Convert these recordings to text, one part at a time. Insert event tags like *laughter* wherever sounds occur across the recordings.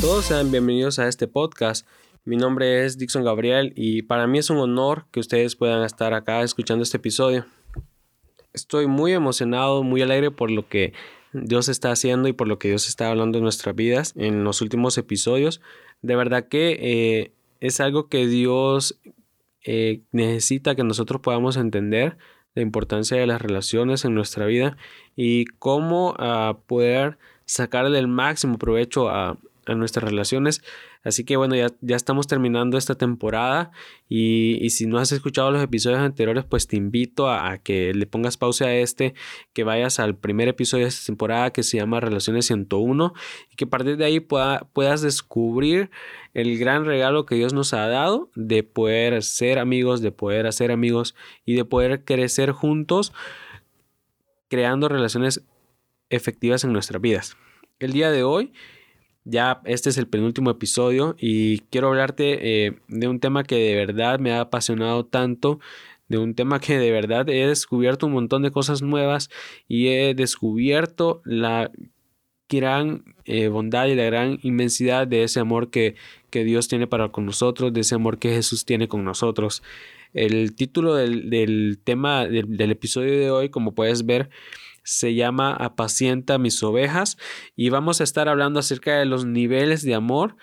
todos, sean bienvenidos a este podcast. Mi nombre es Dixon Gabriel y para mí es un honor que ustedes puedan estar acá escuchando este episodio. Estoy muy emocionado, muy alegre por lo que Dios está haciendo y por lo que Dios está hablando en nuestras vidas en los últimos episodios. De verdad que eh, es algo que Dios eh, necesita que nosotros podamos entender la importancia de las relaciones en nuestra vida y cómo uh, poder sacarle el máximo provecho a, a nuestras relaciones. Así que bueno, ya, ya estamos terminando esta temporada y, y, si no has escuchado los episodios anteriores, pues te invito a, que le pongas pausa a este, que vayas al primer episodio de esta temporada que se llama Relaciones 101 y que a partir de ahí pueda, puedas descubrir el gran regalo que Dios nos ha dado de poder ser amigos, de poder hacer amigos y de poder crecer juntos creando relaciones efectivas en nuestras vidas. El día de hoy ya este es el penúltimo episodio y quiero hablarte eh, de un tema que de verdad me ha apasionado tanto, de un tema que de verdad he descubierto un montón de cosas nuevas y he descubierto la gran eh, bondad y la gran inmensidad de ese amor que, que, Dios tiene para con nosotros, de ese amor que Jesús tiene con nosotros. El título del, del tema del, del episodio de hoy, como puedes ver, se llama Apacienta mis ovejas y vamos a estar hablando acerca de los niveles de amor,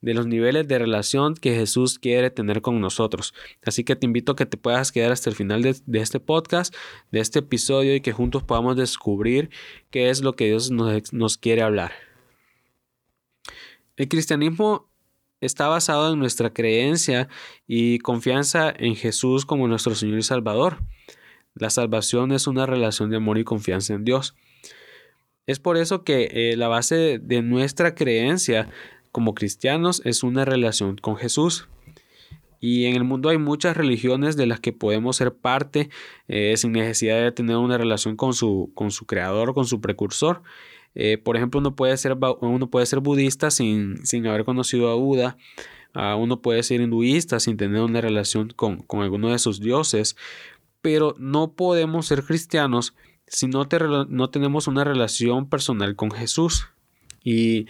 de los niveles de relación que Jesús quiere tener con nosotros. Así que te invito a que te puedas quedar hasta el final de, de este podcast, de este episodio y que juntos podamos descubrir qué es lo que Dios nos, nos quiere hablar. El cristianismo está basado en nuestra creencia y confianza en Jesús como nuestro Señor y Salvador. La salvación es una relación de amor y confianza en Dios. Es por eso que eh, la base de nuestra creencia como cristianos es una relación con Jesús. Y en el mundo hay muchas religiones de las que podemos ser parte eh, sin necesidad de tener una relación con su, con su creador, con su precursor. Eh, por ejemplo, uno puede ser, uno puede ser budista sin, sin haber conocido a Buda. Uh, uno puede ser hinduista sin tener una relación con, con alguno de sus dioses pero no podemos ser cristianos si no, te, no tenemos una relación personal con Jesús. Y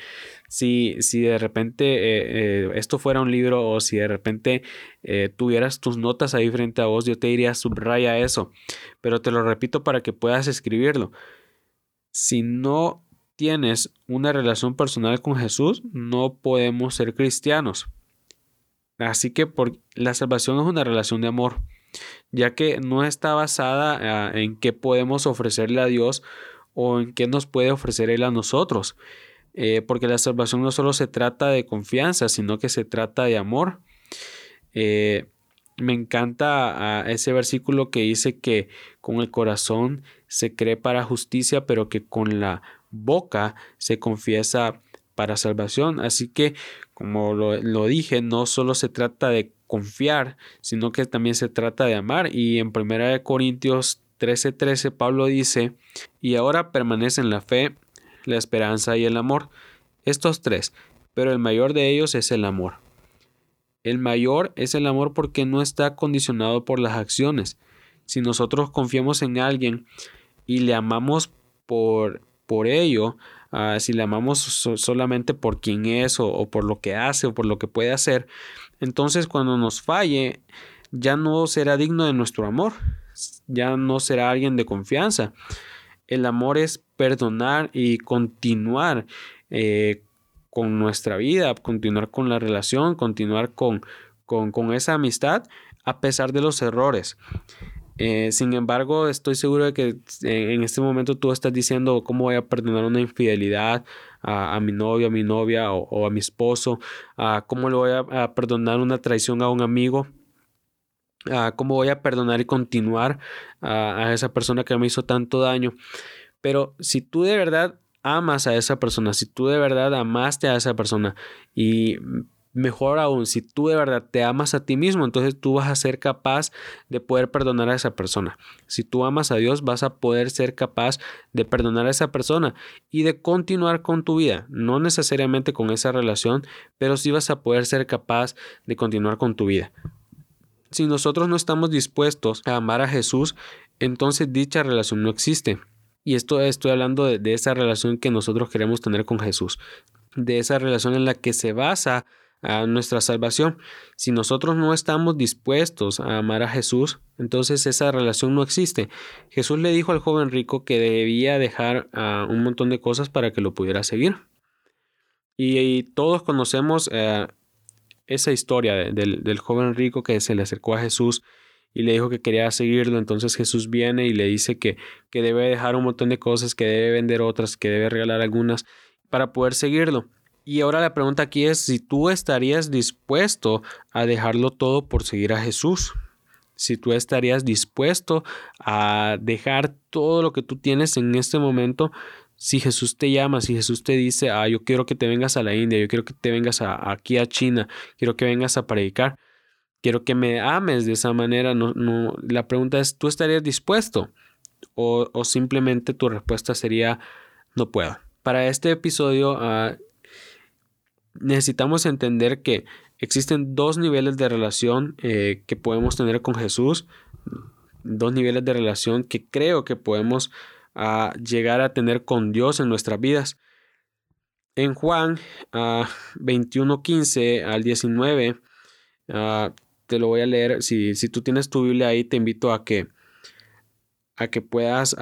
si, si de repente eh, eh, esto fuera un libro o si de repente eh, tuvieras tus notas ahí frente a vos, yo te diría subraya eso. Pero te lo repito para que puedas escribirlo. Si no tienes una relación personal con Jesús, no podemos ser cristianos. Así que por, la salvación es una relación de amor ya que no está basada ah, en qué podemos ofrecerle a Dios o en qué nos puede ofrecer Él a nosotros. Eh, porque la salvación no solo se trata de confianza, sino que se trata de amor. Eh, me encanta ah, ese versículo que dice que con el corazón se cree para justicia, pero que con la boca se confiesa para salvación. Así que, como lo, lo dije, no solo se trata de confiar, sino que también se trata de amar. Y en 1 Corintios 13:13 13, Pablo dice, y ahora permanecen la fe, la esperanza y el amor. Estos tres, pero el mayor de ellos es el amor. El mayor es el amor porque no está condicionado por las acciones. Si nosotros confiamos en alguien y le amamos por, por ello, uh, si le amamos so solamente por quien es o, por lo que hace o por lo que puede hacer, entonces cuando nos falle, ya no será digno de nuestro amor, ya no será alguien de confianza. El amor es perdonar y continuar eh, con nuestra vida, continuar con la relación, continuar con, con, con esa amistad a pesar de los errores. Eh, sin embargo, estoy seguro de que eh, en este momento tú estás diciendo cómo voy a perdonar una infidelidad a, mi novio, a mi novia o, a mi esposo, a cómo le voy a, perdonar una traición a un amigo, a cómo voy a perdonar y continuar a esa persona que me hizo tanto daño. Pero si tú de verdad amas a esa persona, si tú de verdad amaste a esa persona y Mejor aún, si tú de verdad te amas a ti mismo, entonces tú vas a ser capaz de poder perdonar a esa persona. Si tú amas a Dios, vas a poder ser capaz de perdonar a esa persona y de continuar con tu vida. No necesariamente con esa relación, pero sí vas a poder ser capaz de continuar con tu vida. Si nosotros no estamos dispuestos a amar a Jesús, entonces dicha relación no existe. Y esto estoy hablando de, de esa relación que nosotros queremos tener con Jesús. de esa relación en la que se basa a nuestra salvación. Si nosotros no estamos dispuestos a amar a Jesús, entonces esa relación no existe. Jesús le dijo al joven rico que debía dejar un montón de cosas para que lo pudiera seguir. Y, todos conocemos eh, esa historia del, del, joven rico que se le acercó a Jesús y le dijo que quería seguirlo. Entonces Jesús viene y le dice que, que debe dejar un montón de cosas, que debe vender otras, que debe regalar algunas para poder seguirlo. Y ahora la pregunta aquí es si tú estarías dispuesto a dejarlo todo por seguir a Jesús. Si tú estarías dispuesto a dejar todo lo que tú tienes en este momento, si Jesús te llama, si Jesús te dice, ah, yo quiero que te vengas a la India, yo quiero que te vengas aquí a China, quiero que vengas a predicar, quiero que me ames de esa manera, no, no, la pregunta es, ¿tú estarías dispuesto? O, o simplemente tu respuesta sería, no puedo. Para este episodio, uh, necesitamos entender que existen dos niveles de relación eh, que podemos tener con Jesús, dos niveles de relación que creo que podemos ah, llegar a tener con Dios en nuestras vidas. En Juan 21, ah, 15 al 19, ah, te lo voy a leer. Si, si, tú tienes tu Biblia ahí, te invito a que, a que puedas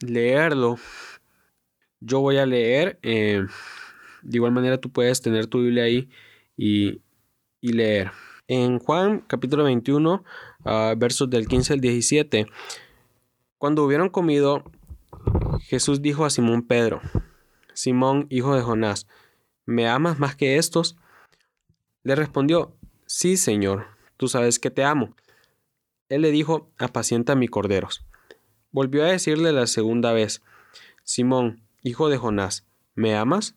leerlo. Yo voy a leer. Eh, de igual manera tú puedes tener tu Biblia ahí y, leer. En Juan capítulo 21, ah, versos del 15 al 17, cuando hubieron comido, Jesús dijo a Simón Pedro, Simón, hijo de Jonás, ¿me amas más que estos? Le respondió, sí, Señor, tú sabes que te amo. Él le dijo, apacienta mis corderos. Volvió a decirle la segunda vez, Simón, hijo de Jonás, ¿me amas?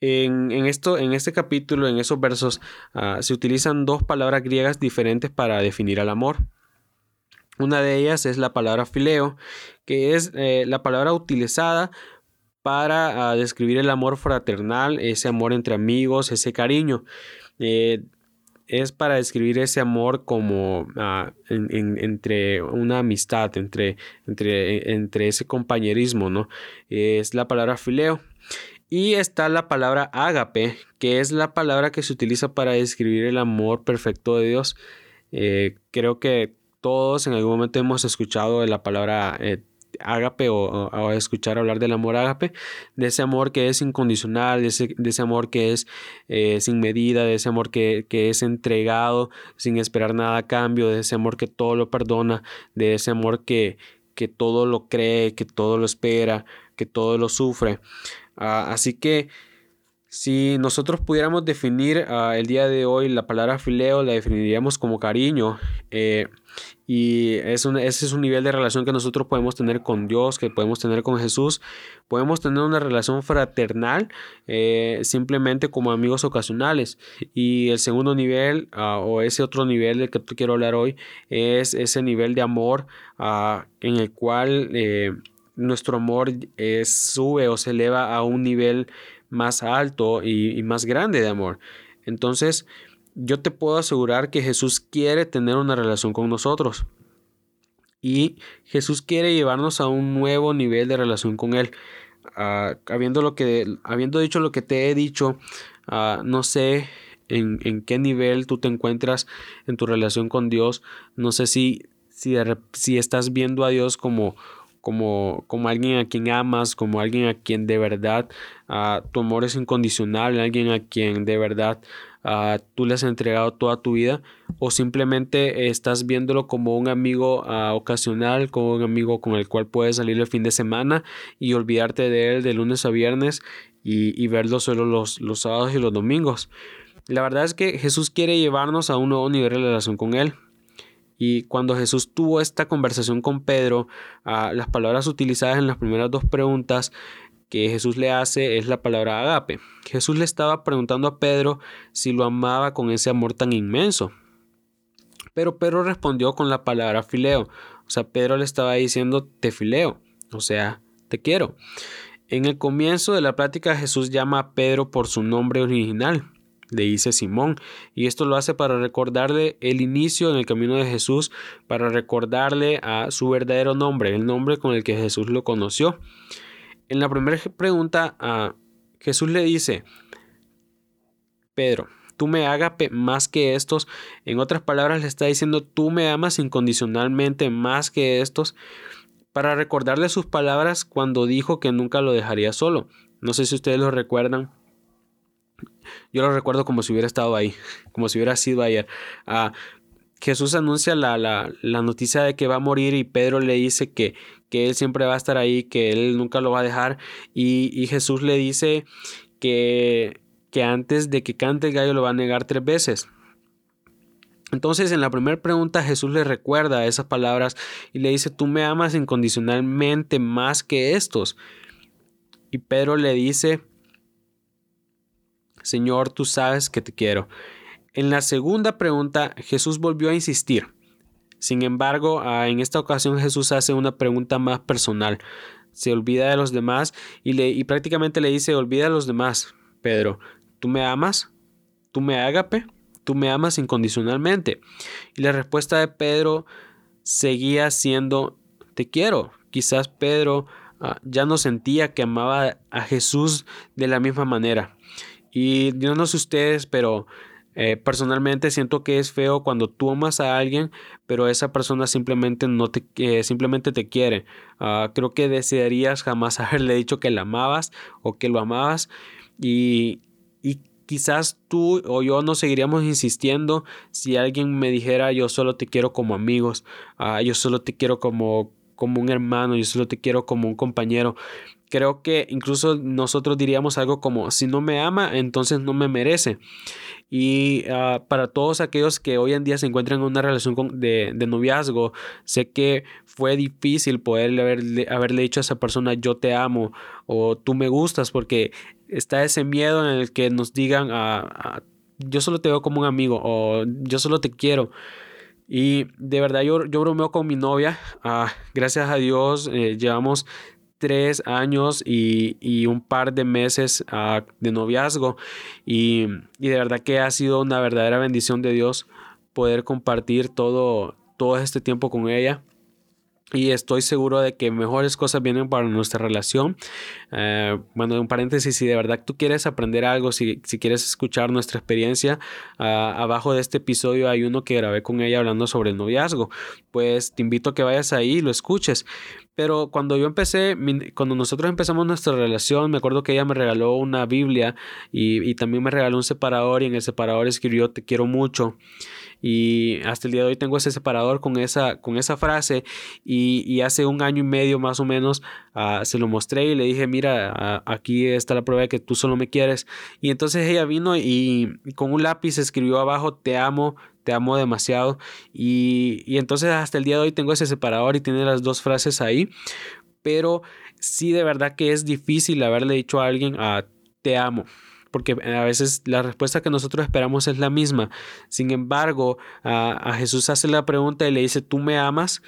En, esto, en este capítulo, en esos versos, ah, se utilizan dos palabras griegas diferentes para definir al amor. Una de ellas es la palabra fileo, que es eh, la palabra utilizada para ah, describir el amor fraternal, ese amor entre amigos, ese cariño. Eh, es para describir ese amor como ah, entre una amistad, entre, entre, entre ese compañerismo, ¿no? Es la palabra fileo. Y está la palabra ágape, que es la palabra que se utiliza para describir el amor perfecto de Dios. Eh, creo que todos en algún momento hemos escuchado la palabra eh, ágape o, escuchar hablar del amor ágape, de ese amor que es incondicional, de ese, amor que es eh, sin medida, de ese amor que, es entregado sin esperar nada a cambio, de ese amor que todo lo perdona, de ese amor que, que todo lo cree, que todo lo espera, que todo lo sufre. Ah, así que si nosotros pudiéramos definir ah, el día de hoy la palabra fileo, la definiríamos como cariño. Eh, y es ese es un nivel de relación que nosotros podemos tener con Dios, que podemos tener con Jesús. Podemos tener una relación fraternal eh, simplemente como amigos ocasionales. Y el segundo nivel, ah, o ese otro nivel del que quiero hablar hoy, es ese nivel de amor en el cual eh, nuestro amor sube o se eleva a un nivel más alto y, más grande de amor. Entonces, yo te puedo asegurar que Jesús quiere tener una relación con nosotros. Y Jesús quiere llevarnos a un nuevo nivel de relación con Él. Ah, habiendo, lo que, habiendo dicho lo que te he dicho, ah, no sé en, qué nivel tú te encuentras en tu relación con Dios. No sé si, si estás viendo a Dios como como, como alguien a quien amas, como alguien a quien de verdad uh, tu amor es incondicional, alguien a quien de verdad uh, tú le has entregado toda tu vida, o simplemente estás viéndolo como un amigo uh, ocasional, como un amigo con el cual puedes salir el fin de semana y olvidarte de él de lunes a viernes y, y verlo solo los, los sábados y los domingos. La verdad es que Jesús quiere llevarnos a un nuevo nivel de relación con Él. Y cuando Jesús tuvo esta conversación con Pedro, ah, las palabras utilizadas en las primeras dos preguntas que Jesús le hace es la palabra agape. Jesús le estaba preguntando a Pedro si lo amaba con ese amor tan inmenso. Pero Pedro respondió con la palabra fileo. O sea, Pedro le estaba diciendo te fileo, o sea, te quiero. En el comienzo de la plática Jesús llama a Pedro por su nombre original, le dice Simón, y esto lo hace para recordarle el inicio en el camino de Jesús, para recordarle a su verdadero nombre, el nombre con el que Jesús lo conoció. En la primera pregunta a Jesús le dice, Pedro, tú me hagas más que estos. En otras palabras, le está diciendo, tú me amas incondicionalmente más que estos para recordarle sus palabras cuando dijo que nunca lo dejaría solo. No sé si ustedes lo recuerdan. Yo lo recuerdo como si hubiera estado ahí, como si hubiera sido ayer. Ah, Jesús anuncia la, la, la, noticia de que va a morir y Pedro le dice que, que, él siempre va a estar ahí, que él nunca lo va a dejar. Y, y Jesús le dice que, que antes de que cante el gallo lo va a negar tres veces. Entonces en la primera pregunta Jesús le recuerda esas palabras y le dice, tú me amas incondicionalmente más que estos. Y Pedro le dice, Señor, tú sabes que te quiero. En la segunda pregunta Jesús volvió a insistir. Sin embargo, ah, en esta ocasión Jesús hace una pregunta más personal. Se olvida de los demás y, le, y prácticamente le dice, olvida de los demás, Pedro, ¿tú me amas? ¿Tú me agape? tú me amas incondicionalmente. Y la respuesta de Pedro seguía siendo, te quiero. Quizás Pedro ah, ya no sentía que amaba a Jesús de la misma manera. Y yo no sé ustedes, pero eh, personalmente siento que es feo cuando tú amas a alguien, pero esa persona simplemente no te, simplemente te quiere. Ah, creo que desearías jamás *laughs* haberle dicho que la amabas o que lo amabas. Y, y quizás tú o yo no seguiríamos insistiendo si alguien me dijera yo solo te quiero como amigos, ah, yo solo te quiero como, como un hermano, yo solo te quiero como un compañero. Creo que incluso nosotros diríamos algo como si no me ama, entonces no me merece. Y ah, para todos aquellos que hoy en día se encuentran en una relación de, de, noviazgo, sé que fue difícil poder haberle, haberle dicho a esa persona yo te amo o tú me gustas porque está ese miedo en el que nos digan, ah, yo solo te veo como un amigo o yo solo te quiero. Y de verdad yo, yo bromeo con mi novia. Ah, gracias a Dios eh, llevamos tres años y, un par de meses ah, de noviazgo. Y, y, de verdad que ha sido una verdadera bendición de Dios poder compartir todo, todo este tiempo con ella y estoy seguro de que mejores cosas vienen para nuestra relación. Eh, bueno, un paréntesis, si de verdad tú quieres aprender algo, si, si quieres escuchar nuestra experiencia, ah, abajo de este episodio hay uno que grabé con ella hablando sobre el noviazgo. Pues te invito a que vayas ahí y lo escuches. Pero cuando yo empecé, cuando nosotros empezamos nuestra relación, me acuerdo que ella me regaló una Biblia y, y también me regaló un separador y en el separador escribió te quiero mucho y hasta el día de hoy tengo ese separador con esa, con esa frase y, hace un año y medio más o menos ah, se lo mostré y le dije, mira, aquí está la prueba de que tú solo me quieres. Y entonces ella vino y, con un lápiz escribió abajo, te amo, te amo demasiado. Y, y entonces hasta el día de hoy tengo ese separador y tiene las dos frases ahí. Pero sí de verdad que es difícil haberle dicho a alguien, ah, te amo porque a veces la respuesta que nosotros esperamos es la misma. Sin embargo, a, Jesús hace la pregunta y le dice, ¿tú me amas?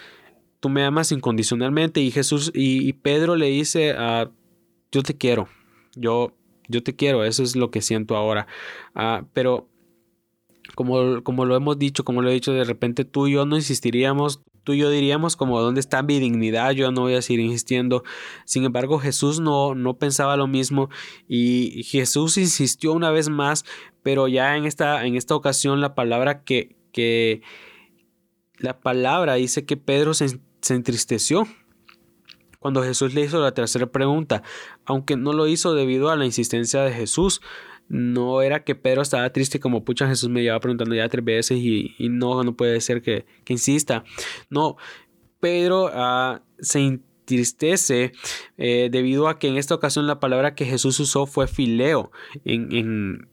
Tú me amas incondicionalmente. Y Jesús y, Pedro le dice, ah, yo te quiero, yo, yo te quiero, eso es lo que siento ahora. Ah, pero como, como lo hemos dicho, como lo he dicho, de repente tú y yo no insistiríamos, tú y yo diríamos como dónde está mi dignidad, yo no voy a seguir insistiendo. Sin embargo, Jesús no, no pensaba lo mismo y Jesús insistió una vez más, pero ya en esta, en esta ocasión la palabra que, que la palabra dice que Pedro se, se entristeció cuando Jesús le hizo la tercera pregunta, aunque no lo hizo debido a la insistencia de Jesús, no era que Pedro estaba triste como pucha Jesús me lleva preguntando ya tres veces y, no, no puede ser que, insista. No, Pedro ah, se entristece eh, debido a que en esta ocasión la palabra que Jesús usó fue fileo. En,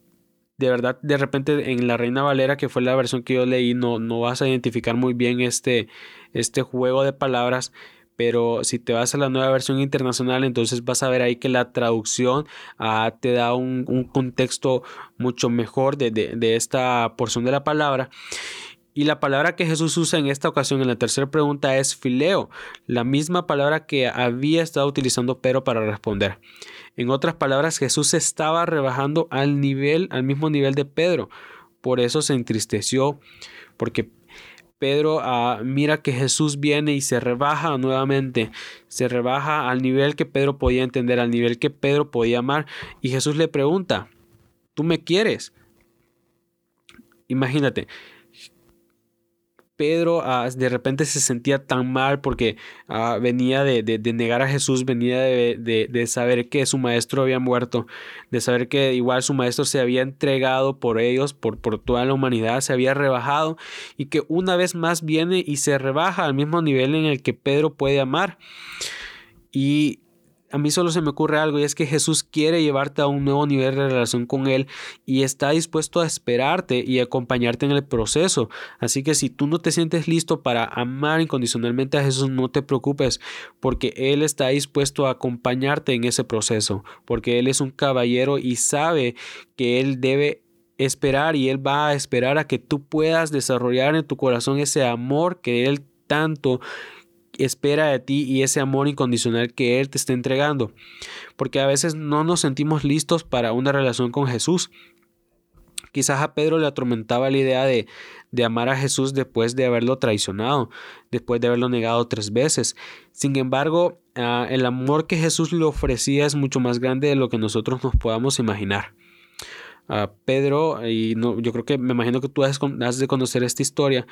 de verdad, de repente en la Reina Valera, que fue la versión que yo leí, no, no vas a identificar muy bien este, este juego de palabras pero si te vas a la nueva versión internacional, entonces vas a ver ahí que la traducción ah, te da un, contexto mucho mejor de, esta porción de la palabra. Y la palabra que Jesús usa en esta ocasión, en la tercera pregunta, es fileo, la misma palabra que había estado utilizando Pedro para responder. En otras palabras, Jesús estaba rebajando al nivel, al mismo nivel de Pedro. Por eso se entristeció, porque Pedro mira que Jesús viene y se rebaja nuevamente, se rebaja al nivel que Pedro podía entender, al nivel que Pedro podía amar. Y Jesús le pregunta, ¿tú me quieres? Imagínate, Pedro ah, de repente se sentía tan mal porque ah, venía de, negar a Jesús, venía de, saber que su maestro había muerto, de saber que igual su maestro se había entregado por ellos, por, por toda la humanidad, se había rebajado y que una vez más viene y se rebaja al mismo nivel en el que Pedro puede amar. Y a mí solo se me ocurre algo y es que Jesús quiere llevarte a un nuevo nivel de relación con Él y está dispuesto a esperarte y acompañarte en el proceso. Así que si tú no te sientes listo para amar incondicionalmente a Jesús, no te preocupes porque Él está dispuesto a acompañarte en ese proceso, porque Él es un caballero y sabe que Él debe esperar y Él va a esperar a que tú puedas desarrollar en tu corazón ese amor que Él tanto espera de ti y ese amor incondicional que Él te está entregando. Porque a veces no nos sentimos listos para una relación con Jesús. Quizás a Pedro le atormentaba la idea de, de, amar a Jesús después de haberlo traicionado, después de haberlo negado tres veces. Sin embargo, ah, el amor que Jesús le ofrecía es mucho más grande de lo que nosotros nos podamos imaginar. Pedro, y yo creo que me imagino que tú has, de conocer esta historia,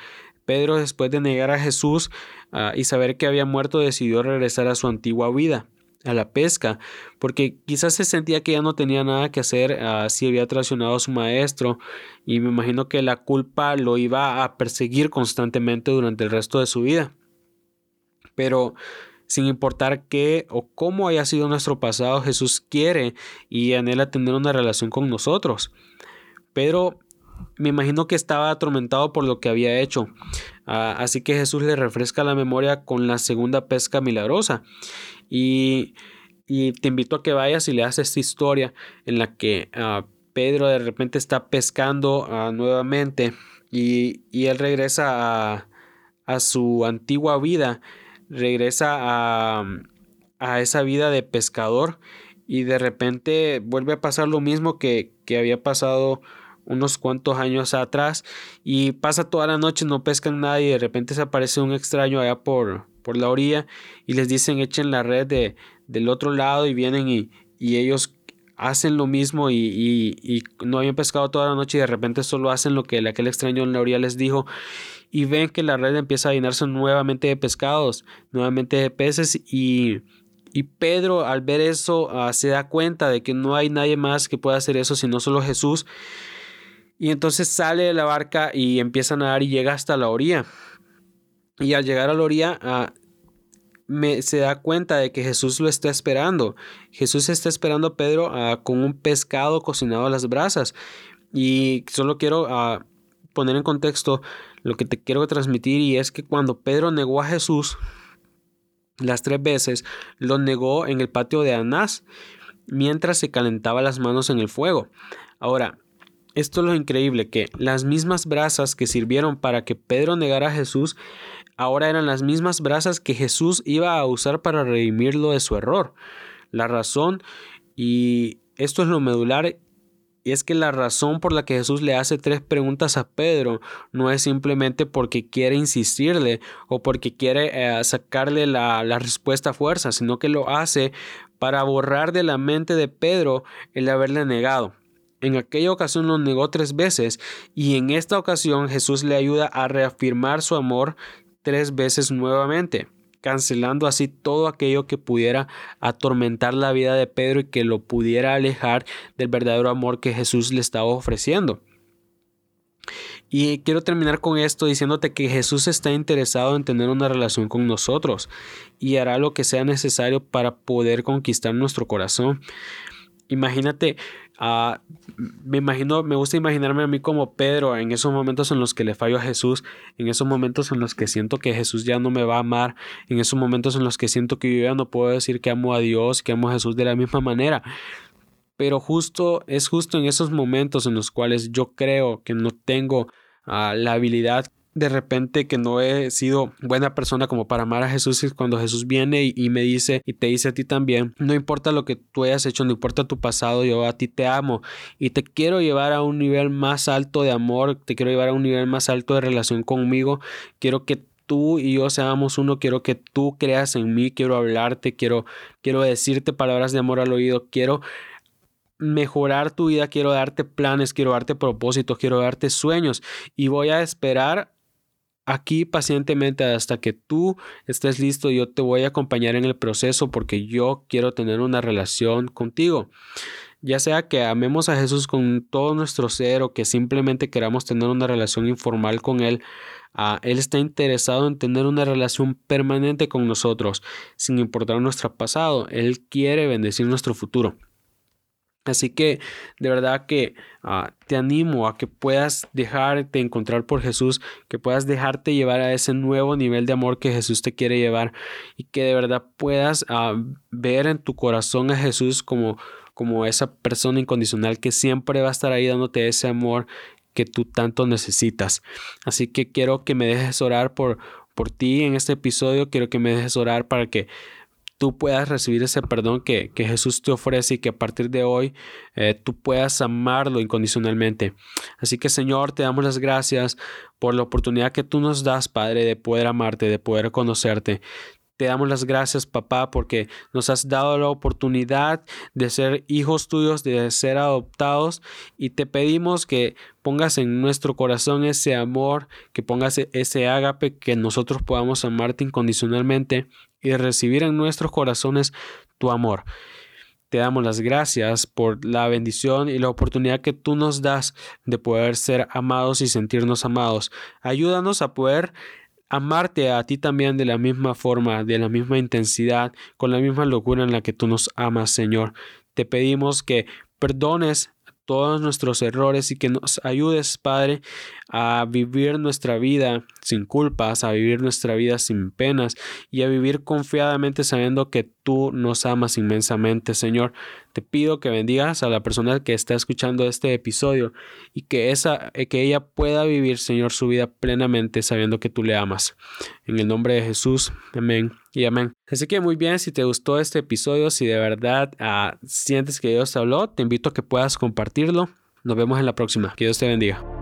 Pedro después de negar a Jesús ah, y saber que había muerto decidió regresar a su antigua vida a la pesca, porque quizás se sentía que ya no tenía nada que hacer ah, si había traicionado a su maestro y me imagino que la culpa lo iba a perseguir constantemente durante el resto de su vida. Pero sin importar qué o cómo haya sido nuestro pasado, Jesús quiere y anhela tener una relación con nosotros. Pedro me imagino que estaba atormentado por lo que había hecho. Ah, así que Jesús le refresca la memoria con la segunda pesca milagrosa. Y, te invito a que vayas y leas esta historia en la que ah, Pedro de repente está pescando ah, nuevamente y, él regresa a su antigua vida regresa a, a esa vida de pescador y de repente vuelve a pasar lo mismo que, que había pasado unos cuantos años atrás y pasa toda la noche, no pescan nada y de repente se aparece un extraño allá por, por la orilla y les dicen echen la red de, del otro lado y vienen y, y ellos hacen lo mismo y, no habían pescado toda la noche y de repente solo hacen lo que aquel extraño en la orilla les dijo y ven que la red empieza a llenarse nuevamente de pescados, nuevamente de peces y, y Pedro al ver eso ah, se da cuenta de que no hay nadie más que pueda hacer eso sino solo Jesús. Y entonces sale de la barca y empieza a nadar y llega hasta la orilla. Y al llegar a la orilla ah, me, se da cuenta de que Jesús lo está esperando. Jesús está esperando a Pedro ah, con un pescado cocinado a las brasas. Y solo quiero poner en contexto lo que te quiero transmitir y es que cuando Pedro negó a Jesús las tres veces, lo negó en el patio de Anás mientras se calentaba las manos en el fuego. Ahora, esto es lo increíble, que las mismas brasas que sirvieron para que Pedro negara a Jesús, ahora eran las mismas brasas que Jesús iba a usar para redimirlo de su error. La razón, y esto es lo medular, y es que la razón por la que Jesús le hace tres preguntas a Pedro no es simplemente porque quiere insistirle o porque quiere eh, sacarle la, la respuesta a fuerza, sino que lo hace para borrar de la mente de Pedro el haberle negado. En aquella ocasión lo negó tres veces y en esta ocasión Jesús le ayuda a reafirmar su amor tres veces nuevamente cancelando así todo aquello que pudiera atormentar la vida de Pedro y que lo pudiera alejar del verdadero amor que Jesús le estaba ofreciendo. Y quiero terminar con esto diciéndote que Jesús está interesado en tener una relación con nosotros y hará lo que sea necesario para poder conquistar nuestro corazón. Imagínate Ah, me imagino, me gusta imaginarme a mí como Pedro en esos momentos en los que le fallo a Jesús, en esos momentos en los que siento que Jesús ya no me va a amar, en esos momentos en los que siento que yo ya no puedo decir que amo a Dios, que amo a Jesús de la misma manera. Pero justo es justo en esos momentos en los cuales yo creo que no tengo ah, la habilidad de repente que no he sido buena persona como para amar a Jesús y cuando Jesús viene y, me dice y te dice a ti también, no importa lo que tú hayas hecho, no importa tu pasado, yo a ti te amo y te quiero llevar a un nivel más alto de amor, te quiero llevar a un nivel más alto de relación conmigo, quiero que tú y yo seamos uno, quiero que tú creas en mí, quiero hablarte, quiero, quiero decirte palabras de amor al oído, quiero mejorar tu vida, quiero darte planes, quiero darte propósitos, quiero darte sueños y voy a esperar aquí pacientemente hasta que tú estés listo. Yo te voy a acompañar en el proceso porque yo quiero tener una relación contigo. Ya sea que amemos a Jesús con todo nuestro ser o que simplemente queramos tener una relación informal con Él, ah, Él está interesado en tener una relación permanente con nosotros, sin importar nuestro pasado. Él quiere bendecir nuestro futuro. Así que de verdad que ah, te animo a que puedas dejarte encontrar por Jesús, que puedas dejarte llevar a ese nuevo nivel de amor que Jesús te quiere llevar y que de verdad puedas ah, ver en tu corazón a Jesús como, como esa persona incondicional que siempre va a estar ahí dándote ese amor que tú tanto necesitas. Así que quiero que me dejes orar por, por ti en este episodio, quiero que me dejes orar para que tú puedas recibir ese perdón que, Jesús te ofrece y que a partir de hoy eh, tú puedas amarlo incondicionalmente. Así que Señor, te damos las gracias por la oportunidad que tú nos das, Padre, de poder amarte, de poder conocerte. Te damos las gracias, papá, porque nos has dado la oportunidad de ser hijos tuyos, de ser adoptados, y te pedimos que pongas en nuestro corazón ese amor, que pongas ese ágape, que nosotros podamos amarte incondicionalmente y recibir en nuestros corazones tu amor. Te damos las gracias por la bendición y la oportunidad que tú nos das de poder ser amados y sentirnos amados. Ayúdanos a poder amarte a ti también de la misma forma, de la misma intensidad, con la misma locura en la que tú nos amas, Señor. Te pedimos que perdones todos nuestros errores y que nos ayudes, Padre, a vivir nuestra vida sin culpas, a vivir nuestra vida sin penas y a vivir confiadamente sabiendo que tú nos amas inmensamente, Señor. Te pido que bendigas a la persona que está escuchando este episodio y que esa eh, que ella pueda vivir, Señor, su vida plenamente sabiendo que tú le amas. En el nombre de Jesús. Amén y amén. Así que muy bien, si te gustó este episodio, si de verdad ah, sientes que Dios te habló, te invito a que puedas compartirlo. Nos vemos en la próxima. Que Dios te bendiga.